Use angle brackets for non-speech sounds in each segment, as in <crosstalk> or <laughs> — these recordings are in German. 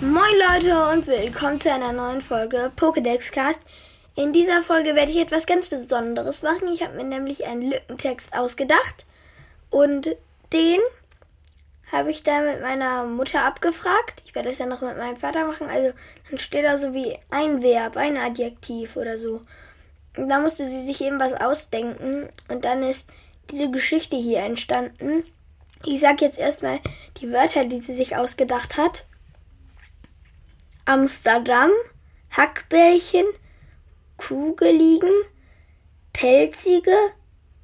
Moin Leute und willkommen zu einer neuen Folge Pokédex Cast. In dieser Folge werde ich etwas ganz Besonderes machen. Ich habe mir nämlich einen Lückentext ausgedacht und den habe ich dann mit meiner Mutter abgefragt. Ich werde das ja noch mit meinem Vater machen. Also dann steht da so wie ein Verb, ein Adjektiv oder so. Und da musste sie sich eben was ausdenken und dann ist diese Geschichte hier entstanden. Ich sage jetzt erstmal die Wörter, die sie sich ausgedacht hat. Amsterdam, Hackbällchen, Kugeligen, pelzige,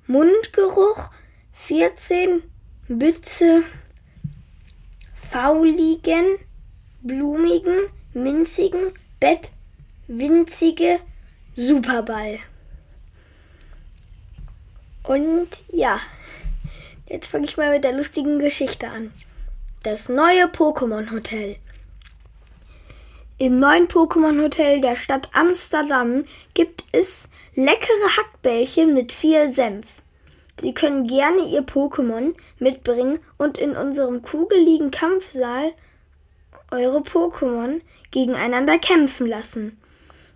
Mundgeruch, 14, Bütze, fauligen, blumigen, minzigen, Bett, winzige, Superball. Und ja, jetzt fange ich mal mit der lustigen Geschichte an. Das neue Pokémon Hotel. Im neuen Pokémon Hotel der Stadt Amsterdam gibt es leckere Hackbällchen mit viel Senf. Sie können gerne Ihr Pokémon mitbringen und in unserem kugeligen Kampfsaal eure Pokémon gegeneinander kämpfen lassen.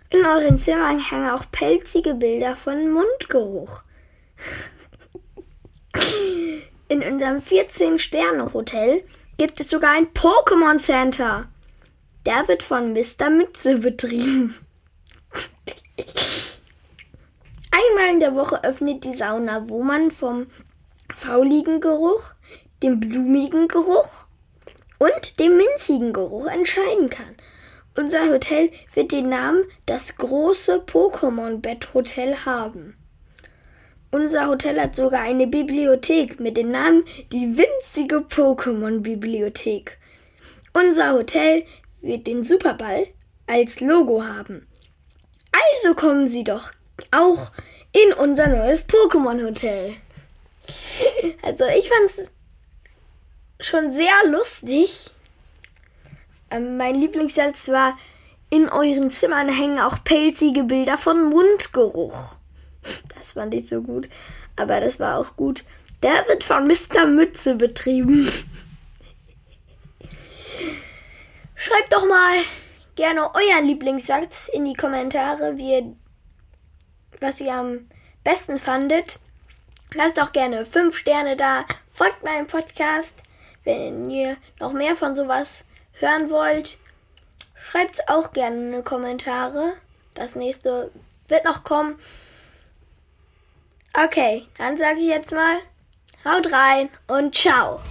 In euren Zimmern hängen auch pelzige Bilder von Mundgeruch. <laughs> In unserem 14-Sterne-Hotel gibt es sogar ein Pokémon Center. Der wird von Mr. Mütze betrieben. Einmal in der Woche öffnet die Sauna, wo man vom fauligen Geruch, dem blumigen Geruch und dem minzigen Geruch entscheiden kann. Unser Hotel wird den Namen das große Pokémon-Bett-Hotel haben. Unser Hotel hat sogar eine Bibliothek mit dem Namen die winzige Pokémon-Bibliothek. Unser Hotel wird den Superball als Logo haben. Also kommen Sie doch auch in unser neues Pokémon-Hotel. <laughs> Also ich fand es schon sehr lustig. Ähm, mein Lieblingssatz war, in euren Zimmern hängen auch pelzige Bilder von Mundgeruch. <laughs> Das fand ich so gut. Aber das war auch gut. Der wird von Mr. Mütze betrieben. <laughs> Schreibt doch mal gerne euren Lieblingssatz in die Kommentare, wie ihr, was ihr am besten fandet. Lasst auch gerne 5 Sterne da. Folgt meinem Podcast, wenn ihr noch mehr von sowas hören wollt. Schreibt es auch gerne in die Kommentare. Das nächste wird noch kommen. Okay, dann sage ich jetzt mal, haut rein und ciao.